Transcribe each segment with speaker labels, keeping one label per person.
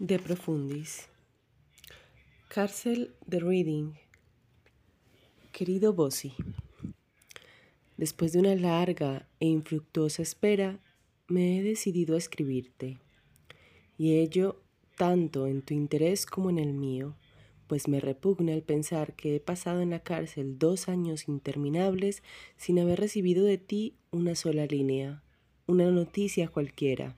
Speaker 1: De Profundis. Cárcel de Reading. Querido Bossi, después de una larga e infructuosa espera, me he decidido a escribirte, y ello tanto en tu interés como en el mío, pues me repugna el pensar que he pasado en la cárcel dos años interminables sin haber recibido de ti una sola línea, una noticia cualquiera,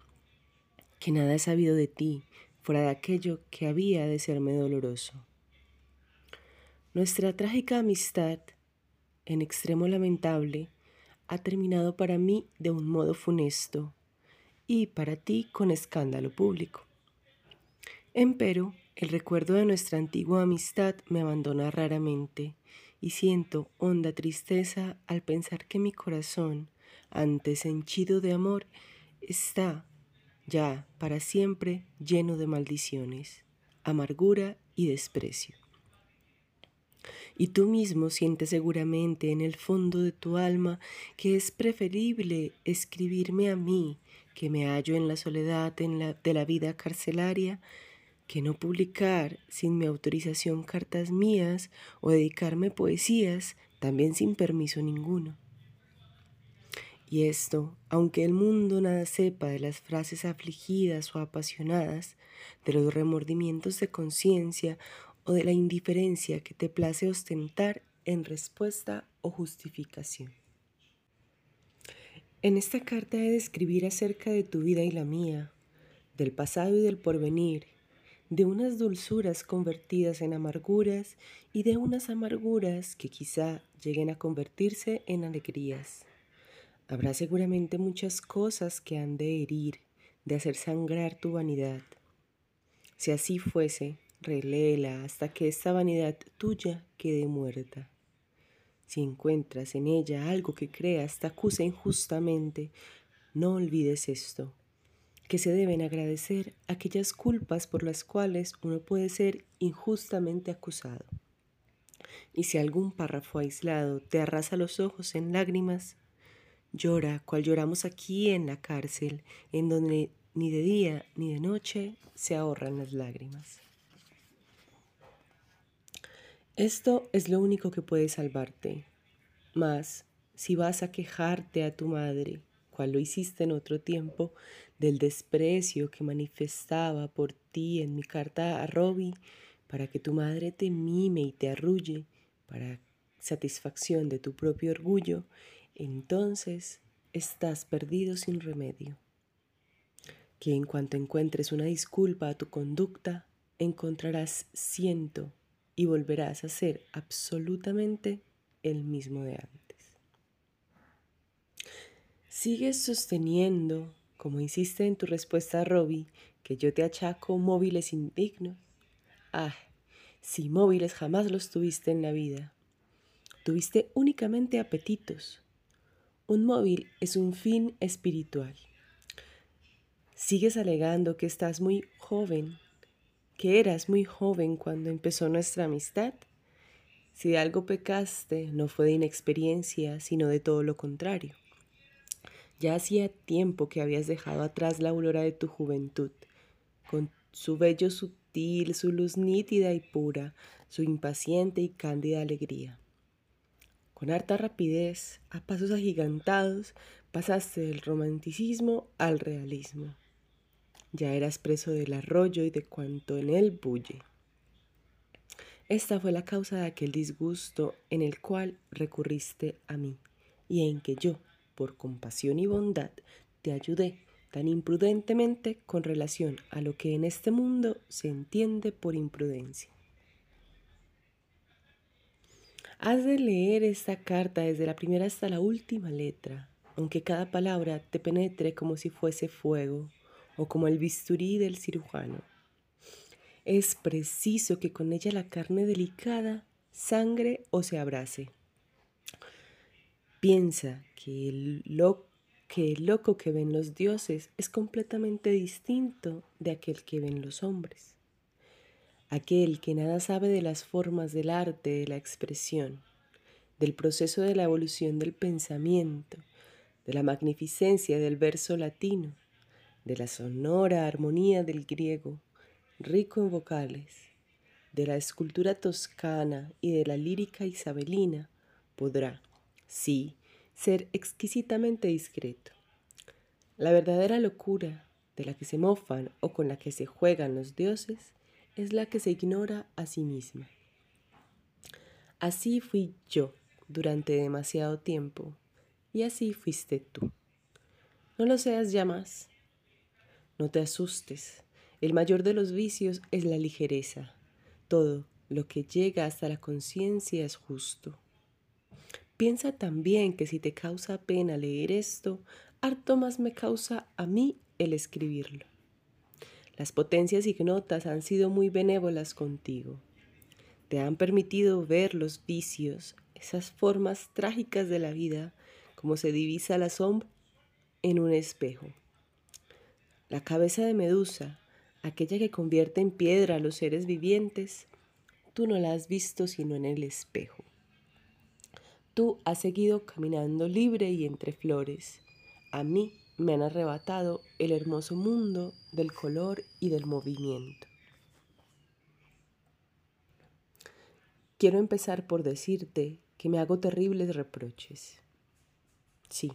Speaker 1: que nada he sabido de ti, fuera de aquello que había de serme doloroso. Nuestra trágica amistad, en extremo lamentable, ha terminado para mí de un modo funesto y para ti con escándalo público. Empero, el recuerdo de nuestra antigua amistad me abandona raramente y siento honda tristeza al pensar que mi corazón, antes henchido de amor, está ya para siempre lleno de maldiciones, amargura y desprecio. Y tú mismo sientes seguramente en el fondo de tu alma que es preferible escribirme a mí, que me hallo en la soledad de la vida carcelaria, que no publicar sin mi autorización cartas mías o dedicarme poesías, también sin permiso ninguno. Y esto, aunque el mundo nada sepa de las frases afligidas o apasionadas, de los remordimientos de conciencia o de la indiferencia que te place ostentar en respuesta o justificación. En esta carta he de escribir acerca de tu vida y la mía, del pasado y del porvenir, de unas dulzuras convertidas en amarguras y de unas amarguras que quizá lleguen a convertirse en alegrías Habrá seguramente muchas cosas que han de herir, de hacer sangrar tu vanidad. Si así fuese, reléela hasta que esta vanidad tuya quede muerta. Si encuentras en ella algo que creas te acusa injustamente, no olvides esto, que se deben agradecer aquellas culpas por las cuales uno puede ser injustamente acusado. Y si algún párrafo aislado te arrasa los ojos en lágrimas, Llora cual lloramos aquí en la cárcel, en donde ni de día ni de noche se ahorran las lágrimas. Esto es lo único que puede salvarte. Mas, si vas a quejarte a tu madre, cual lo hiciste en otro tiempo, del desprecio que manifestaba por ti en mi carta a Robbie, para que tu madre te mime y te arrulle, para satisfacción de tu propio orgullo, entonces estás perdido sin remedio. Que en cuanto encuentres una disculpa a tu conducta, encontrarás ciento y volverás a ser absolutamente el mismo de antes. Sigues sosteniendo, como hiciste en tu respuesta a Robbie, que yo te achaco móviles indignos. Ah, si móviles jamás los tuviste en la vida. Tuviste únicamente apetitos, un móvil es un fin espiritual. Sigues alegando que estás muy joven, que eras muy joven cuando empezó nuestra amistad. Si de algo pecaste, no fue de inexperiencia, sino de todo lo contrario. Ya hacía tiempo que habías dejado atrás la aurora de tu juventud, con su vello sutil, su luz nítida y pura, su impaciente y cándida alegría. Con harta rapidez, a pasos agigantados, pasaste del romanticismo al realismo. Ya eras preso del arroyo y de cuanto en él bulle. Esta fue la causa de aquel disgusto en el cual recurriste a mí y en que yo, por compasión y bondad, te ayudé tan imprudentemente con relación a lo que en este mundo se entiende por imprudencia. Has de leer esta carta desde la primera hasta la última letra, aunque cada palabra te penetre como si fuese fuego o como el bisturí del cirujano. Es preciso que con ella la carne delicada sangre o se abrace. Piensa que el, que el loco que ven los dioses es completamente distinto de aquel que ven los hombres aquel que nada sabe de las formas del arte, de la expresión, del proceso de la evolución del pensamiento, de la magnificencia del verso latino, de la sonora armonía del griego, rico en vocales, de la escultura toscana y de la lírica isabelina, podrá, sí, ser exquisitamente discreto. La verdadera locura de la que se mofan o con la que se juegan los dioses es la que se ignora a sí misma. Así fui yo durante demasiado tiempo y así fuiste tú. No lo seas ya más. No te asustes. El mayor de los vicios es la ligereza. Todo lo que llega hasta la conciencia es justo. Piensa también que si te causa pena leer esto, harto más me causa a mí el escribirlo. Las potencias ignotas han sido muy benévolas contigo. Te han permitido ver los vicios, esas formas trágicas de la vida, como se divisa la sombra en un espejo. La cabeza de Medusa, aquella que convierte en piedra a los seres vivientes, tú no la has visto sino en el espejo. Tú has seguido caminando libre y entre flores. A mí me han arrebatado el hermoso mundo del color y del movimiento. Quiero empezar por decirte que me hago terribles reproches. Sí,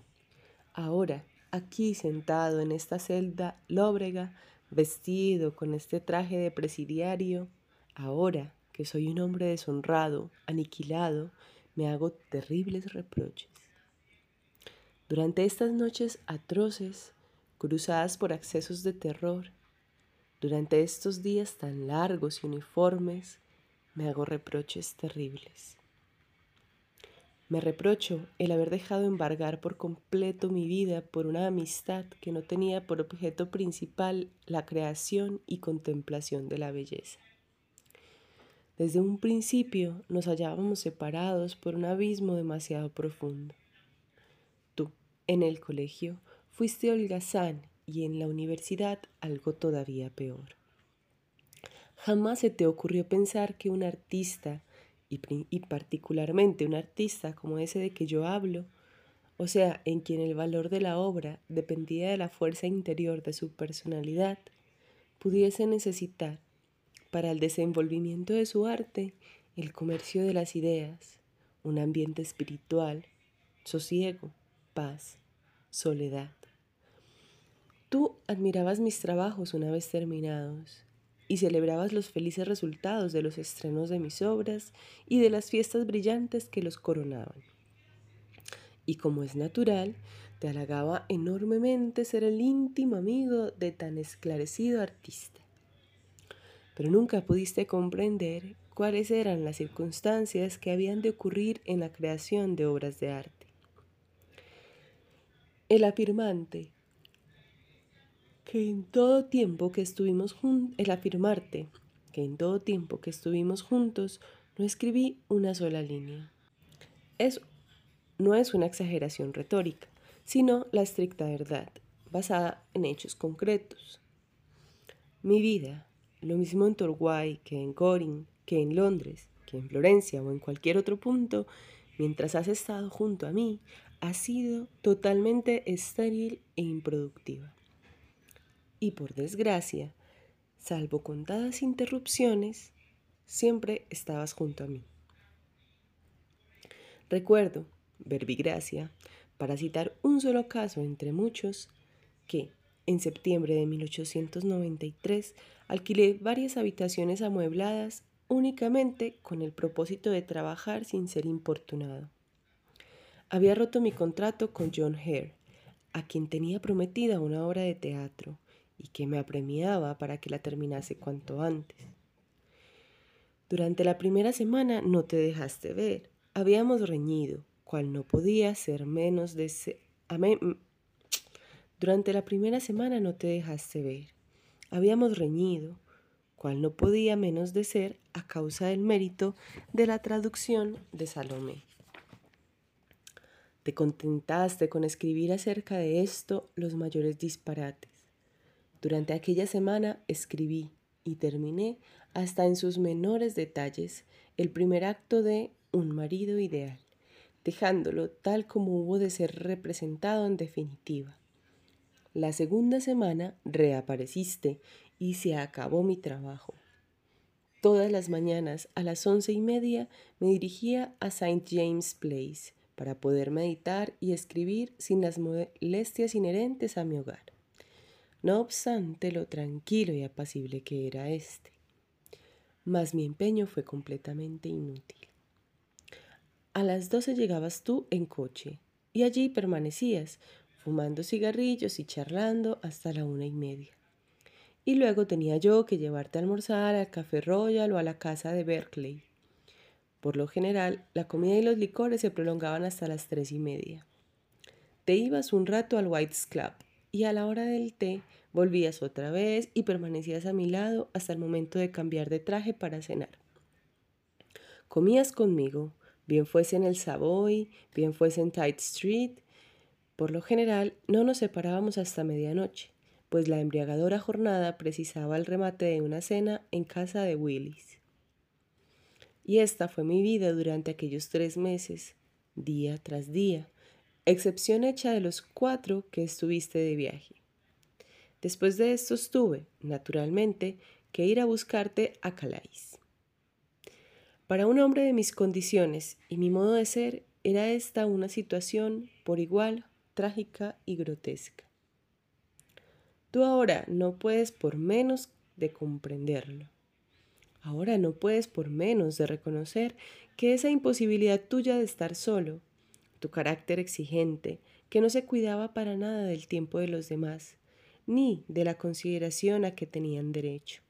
Speaker 1: ahora, aquí sentado en esta celda lóbrega, vestido con este traje de presidiario, ahora que soy un hombre deshonrado, aniquilado, me hago terribles reproches. Durante estas noches atroces, cruzadas por accesos de terror, durante estos días tan largos y uniformes, me hago reproches terribles. Me reprocho el haber dejado embargar por completo mi vida por una amistad que no tenía por objeto principal la creación y contemplación de la belleza. Desde un principio nos hallábamos separados por un abismo demasiado profundo. En el colegio fuiste holgazán y en la universidad algo todavía peor. Jamás se te ocurrió pensar que un artista, y, y, particularmente un artista como ese de que yo hablo, o sea, en quien el valor de la obra dependía de la fuerza interior de su personalidad, pudiese necesitar para el desenvolvimiento de su arte el comercio de las ideas, un ambiente espiritual, sosiego, paz, soledad. Tú admirabas mis trabajos una vez terminados y celebrabas los felices resultados de los estrenos de mis obras y de las fiestas brillantes que los coronaban. Y como es natural, te halagaba enormemente ser el íntimo amigo de tan esclarecido artista. Pero nunca pudiste comprender cuáles eran las circunstancias que habían de ocurrir en la creación de obras de arte. El afirmante que en todo tiempo que estuvimos juntos, el afirmarte que en todo tiempo que estuvimos juntos no escribí una sola línea. Es, no es una exageración retórica, sino la estricta verdad, basada en hechos concretos. Mi vida, lo mismo en Torquay que en Corinth, que en Londres, que en Florencia o en cualquier otro punto, mientras has estado junto a mí, ha sido totalmente estéril e improductiva. Y por desgracia, salvo contadas interrupciones, siempre estabas junto a mí. Recuerdo, verbigracia, para citar un solo caso entre muchos, que en septiembre de 1893 alquilé varias habitaciones amuebladas únicamente con el propósito de trabajar sin ser importunado. Había roto mi contrato con John Hare, a quien tenía prometida una obra de teatro y que me apremiaba para que la terminase cuanto antes. Durante la primera semana no te dejaste ver. Habíamos reñido, cual no podía ser menos de... Durante la primera semana no te dejaste ver. Habíamos reñido, cual no podía menos de ser a causa del mérito de la traducción de Salomé. Te contentaste con escribir acerca de esto los mayores disparates. Durante aquella semana escribí y terminé hasta en sus menores detalles el primer acto de Un marido ideal, dejándolo tal como hubo de ser representado en definitiva. La segunda semana reapareciste y se acabó mi trabajo. Todas las mañanas a las once y media me dirigía a St. James Place para poder meditar y escribir sin las molestias inherentes a mi hogar. No obstante lo tranquilo y apacible que era éste. Mas mi empeño fue completamente inútil. A las doce llegabas tú en coche y allí permanecías, fumando cigarrillos y charlando hasta la una y media. Y luego tenía yo que llevarte a almorzar al Café Royal o a la casa de Berkeley. Por lo general, la comida y los licores se prolongaban hasta las tres y media. Te ibas un rato al White's Club y a la hora del té volvías otra vez y permanecías a mi lado hasta el momento de cambiar de traje para cenar. Comías conmigo, bien fuese en el Savoy, bien fuese en Tite Street. Por lo general, no nos separábamos hasta medianoche pues la embriagadora jornada precisaba el remate de una cena en casa de Willis. Y esta fue mi vida durante aquellos tres meses, día tras día, excepción hecha de los cuatro que estuviste de viaje. Después de esto tuve, naturalmente, que ir a buscarte a Calais. Para un hombre de mis condiciones y mi modo de ser, era esta una situación por igual trágica y grotesca. Tú ahora no puedes por menos de comprenderlo. Ahora no puedes por menos de reconocer que esa imposibilidad tuya de estar solo, tu carácter exigente, que no se cuidaba para nada del tiempo de los demás, ni de la consideración a que tenían derecho,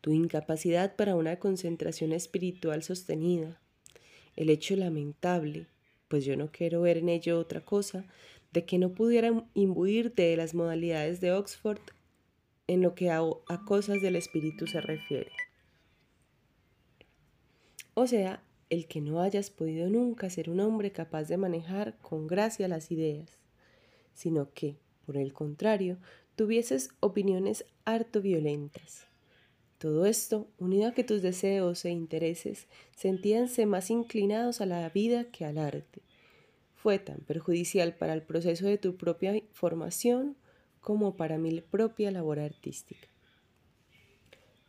Speaker 1: tu incapacidad para una concentración espiritual sostenida, el hecho lamentable, pues yo no quiero ver en ello otra cosa, de que no pudieran imbuirte de las modalidades de Oxford en lo que a cosas del espíritu se refiere. O sea, el que no hayas podido nunca ser un hombre capaz de manejar con gracia las ideas, sino que, por el contrario, tuvieses opiniones harto violentas. Todo esto, unido a que tus deseos e intereses sentíanse más inclinados a la vida que al arte, fue tan perjudicial para el proceso de tu propia formación como para mi propia labor artística.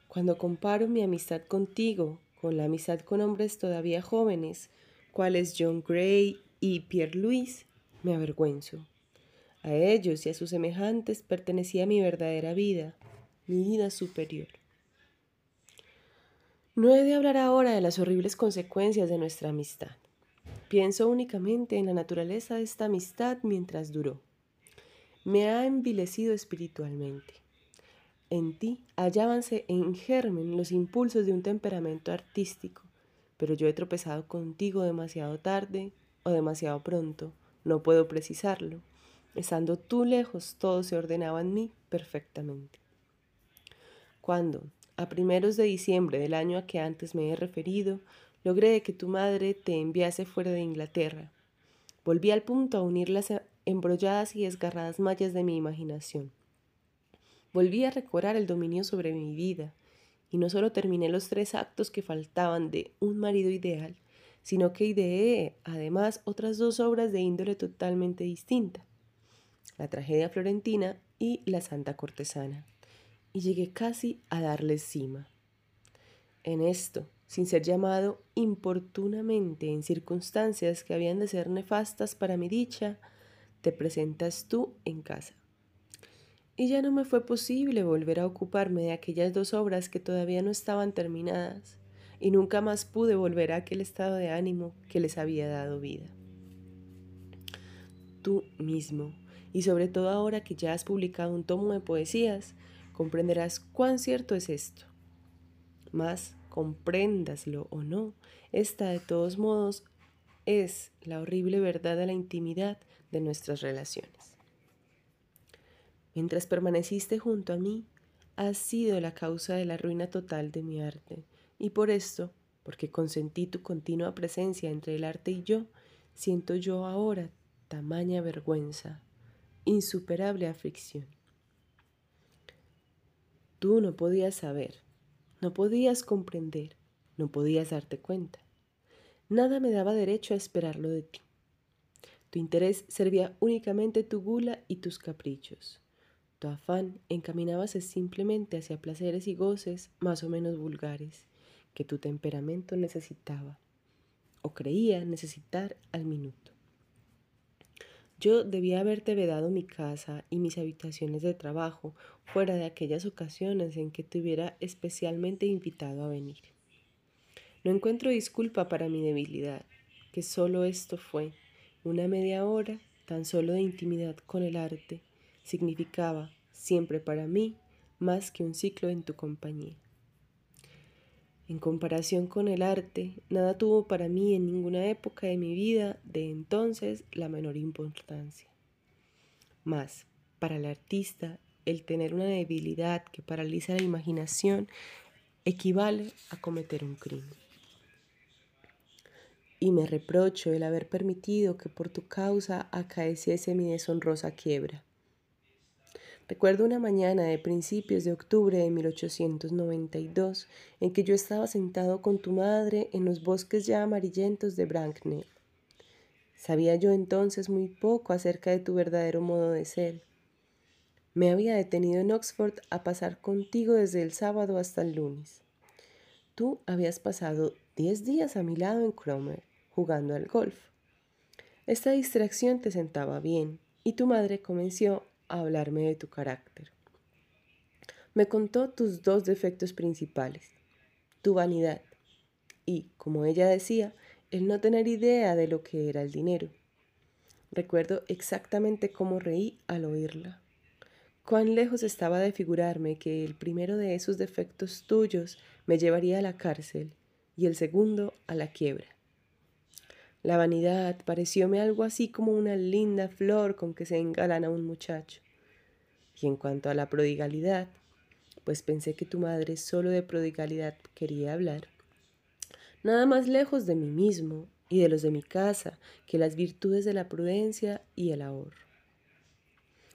Speaker 1: Cuando comparo mi amistad contigo con la amistad con hombres todavía jóvenes, cuales John Gray y Pierre Louis, me avergüenzo. A ellos y a sus semejantes pertenecía mi verdadera vida, mi vida superior. No he de hablar ahora de las horribles consecuencias de nuestra amistad. Pienso únicamente en la naturaleza de esta amistad mientras duró. Me ha envilecido espiritualmente. En ti hallábanse en germen los impulsos de un temperamento artístico, pero yo he tropezado contigo demasiado tarde o demasiado pronto, no puedo precisarlo. Estando tú lejos, todo se ordenaba en mí perfectamente. Cuando, a primeros de diciembre del año a que antes me he referido, logré que tu madre te enviase fuera de Inglaterra. Volví al punto a unir las embrolladas y desgarradas mallas de mi imaginación. Volví a recobrar el dominio sobre mi vida, y no solo terminé los tres actos que faltaban de un marido ideal, sino que ideé además otras dos obras de índole totalmente distinta, la tragedia florentina y la santa cortesana, y llegué casi a darles cima. En esto, sin ser llamado importunamente en circunstancias que habían de ser nefastas para mi dicha, te presentas tú en casa. Y ya no me fue posible volver a ocuparme de aquellas dos obras que todavía no estaban terminadas, y nunca más pude volver a aquel estado de ánimo que les había dado vida. Tú mismo, y sobre todo ahora que ya has publicado un tomo de poesías, comprenderás cuán cierto es esto. Más compréndaslo o no, esta de todos modos es la horrible verdad de la intimidad de nuestras relaciones. Mientras permaneciste junto a mí, has sido la causa de la ruina total de mi arte, y por esto, porque consentí tu continua presencia entre el arte y yo, siento yo ahora tamaña vergüenza, insuperable aflicción. Tú no podías saber, no podías comprender, no podías darte cuenta. Nada me daba derecho a esperarlo de ti. Tu interés servía únicamente tu gula y tus caprichos. Tu afán encaminábase simplemente hacia placeres y goces más o menos vulgares que tu temperamento necesitaba o creía necesitar al minuto. Yo debía haberte vedado mi casa y mis habitaciones de trabajo fuera de aquellas ocasiones en que te hubiera especialmente invitado a venir. No encuentro disculpa para mi debilidad, que solo esto fue una media hora tan solo de intimidad con el arte, significaba siempre para mí más que un ciclo en tu compañía. En comparación con el arte, nada tuvo para mí en ninguna época de mi vida de entonces la menor importancia. Más, para el artista, el tener una debilidad que paraliza la imaginación equivale a cometer un crimen. Y me reprocho el haber permitido que por tu causa acaeciese mi deshonrosa quiebra. Recuerdo una mañana de principios de octubre de 1892 en que yo estaba sentado con tu madre en los bosques ya amarillentos de Bracknell. Sabía yo entonces muy poco acerca de tu verdadero modo de ser. Me había detenido en Oxford a pasar contigo desde el sábado hasta el lunes. Tú habías pasado diez días a mi lado en Cromer, jugando al golf. Esta distracción te sentaba bien, y tu madre comenzó hablarme de tu carácter. Me contó tus dos defectos principales, tu vanidad y, como ella decía, el no tener idea de lo que era el dinero. Recuerdo exactamente cómo reí al oírla. Cuán lejos estaba de figurarme que el primero de esos defectos tuyos me llevaría a la cárcel y el segundo a la quiebra. La vanidad parecióme algo así como una linda flor con que se engalana un muchacho. Y en cuanto a la prodigalidad, pues pensé que tu madre solo de prodigalidad quería hablar. Nada más lejos de mí mismo y de los de mi casa que las virtudes de la prudencia y el ahorro.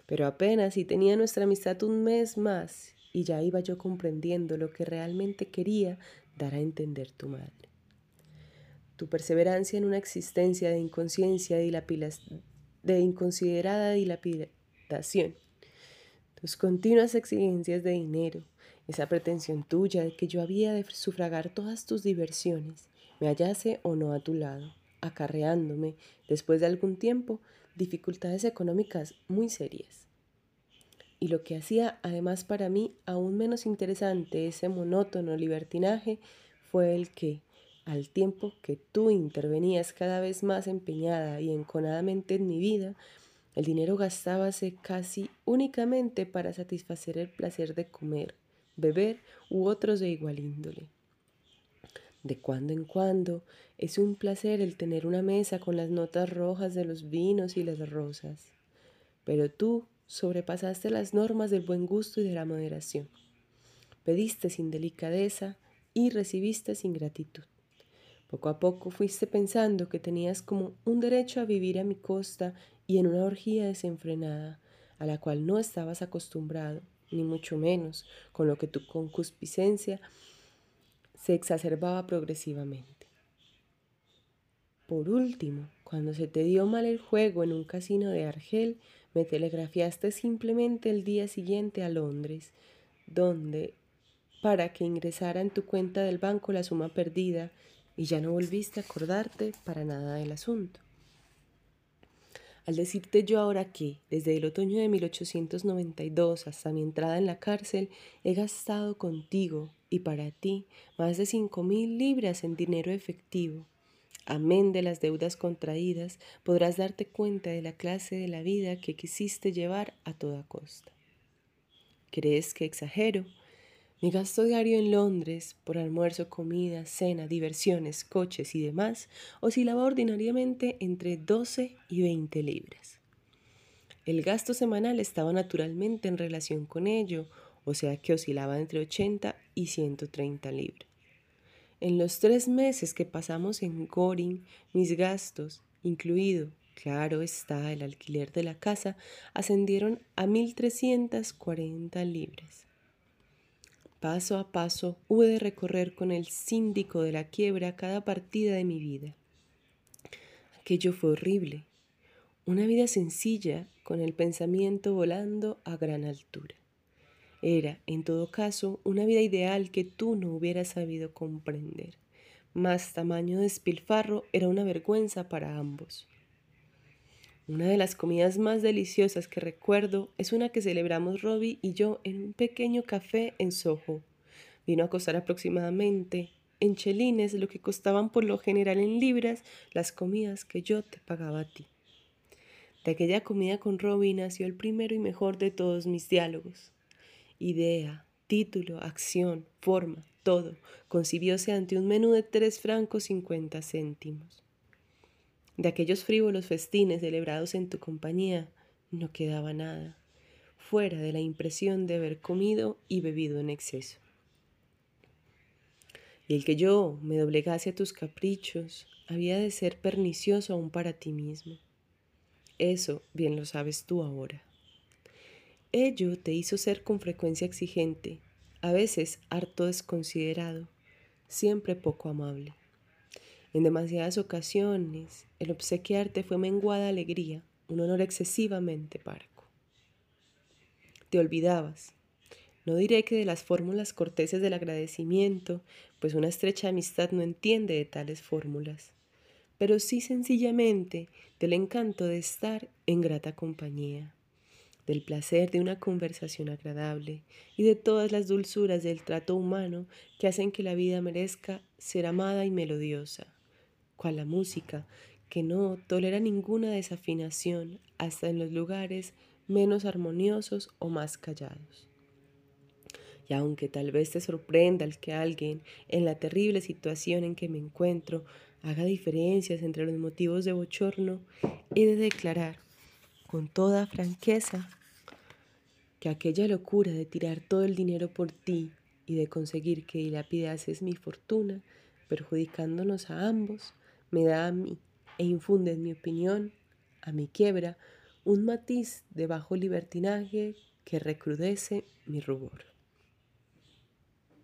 Speaker 1: Pero apenas si tenía nuestra amistad un mes más y ya iba yo comprendiendo lo que realmente quería dar a entender tu madre tu perseverancia en una existencia de inconsciencia de inconsiderada dilapidación, tus continuas exigencias de dinero, esa pretensión tuya de que yo había de sufragar todas tus diversiones, me hallase o no a tu lado, acarreándome, después de algún tiempo, dificultades económicas muy serias. Y lo que hacía además para mí aún menos interesante ese monótono libertinaje fue el que, al tiempo que tú intervenías cada vez más empeñada y enconadamente en mi vida, el dinero gastábase casi únicamente para satisfacer el placer de comer, beber u otros de igual índole. De cuando en cuando es un placer el tener una mesa con las notas rojas de los vinos y las rosas, pero tú sobrepasaste las normas del buen gusto y de la moderación. Pediste sin delicadeza y recibiste sin gratitud. Poco a poco fuiste pensando que tenías como un derecho a vivir a mi costa y en una orgía desenfrenada, a la cual no estabas acostumbrado, ni mucho menos, con lo que tu concupiscencia se exacerbaba progresivamente. Por último, cuando se te dio mal el juego en un casino de Argel, me telegrafiaste simplemente el día siguiente a Londres, donde, para que ingresara en tu cuenta del banco la suma perdida, y ya no volviste a acordarte para nada del asunto. Al decirte yo ahora que, desde el otoño de 1892 hasta mi entrada en la cárcel, he gastado contigo y para ti más de cinco mil libras en dinero efectivo, amén de las deudas contraídas, podrás darte cuenta de la clase de la vida que quisiste llevar a toda costa. ¿Crees que exagero? Mi gasto diario en Londres por almuerzo, comida, cena, diversiones, coches y demás oscilaba ordinariamente entre 12 y 20 libras. El gasto semanal estaba naturalmente en relación con ello, o sea que oscilaba entre 80 y 130 libras. En los tres meses que pasamos en Goring, mis gastos, incluido, claro está, el alquiler de la casa, ascendieron a 1.340 libras. Paso a paso hube de recorrer con el síndico de la quiebra cada partida de mi vida. Aquello fue horrible. Una vida sencilla, con el pensamiento volando a gran altura. Era, en todo caso, una vida ideal que tú no hubieras sabido comprender. Más tamaño despilfarro era una vergüenza para ambos. Una de las comidas más deliciosas que recuerdo es una que celebramos Robbie y yo en un pequeño café en Soho. Vino a costar aproximadamente en chelines lo que costaban por lo general en libras las comidas que yo te pagaba a ti. De aquella comida con Robbie nació el primero y mejor de todos mis diálogos idea, título, acción, forma, todo, concibióse ante un menú de tres francos cincuenta céntimos. De aquellos frívolos festines celebrados en tu compañía no quedaba nada, fuera de la impresión de haber comido y bebido en exceso. Y el que yo me doblegase a tus caprichos había de ser pernicioso aún para ti mismo. Eso bien lo sabes tú ahora. Ello te hizo ser con frecuencia exigente, a veces harto desconsiderado, siempre poco amable. En demasiadas ocasiones, el obsequiarte fue menguada alegría, un honor excesivamente parco. Te olvidabas. No diré que de las fórmulas corteses del agradecimiento, pues una estrecha amistad no entiende de tales fórmulas, pero sí sencillamente del encanto de estar en grata compañía del placer de una conversación agradable y de todas las dulzuras del trato humano que hacen que la vida merezca ser amada y melodiosa, cual la música, que no tolera ninguna desafinación hasta en los lugares menos armoniosos o más callados. Y aunque tal vez te sorprenda el que alguien, en la terrible situación en que me encuentro, haga diferencias entre los motivos de bochorno, he de declarar con toda franqueza que aquella locura de tirar todo el dinero por ti y de conseguir que dilapidases mi fortuna, perjudicándonos a ambos, me da a mí e infunde en mi opinión, a mi quiebra, un matiz de bajo libertinaje que recrudece mi rubor.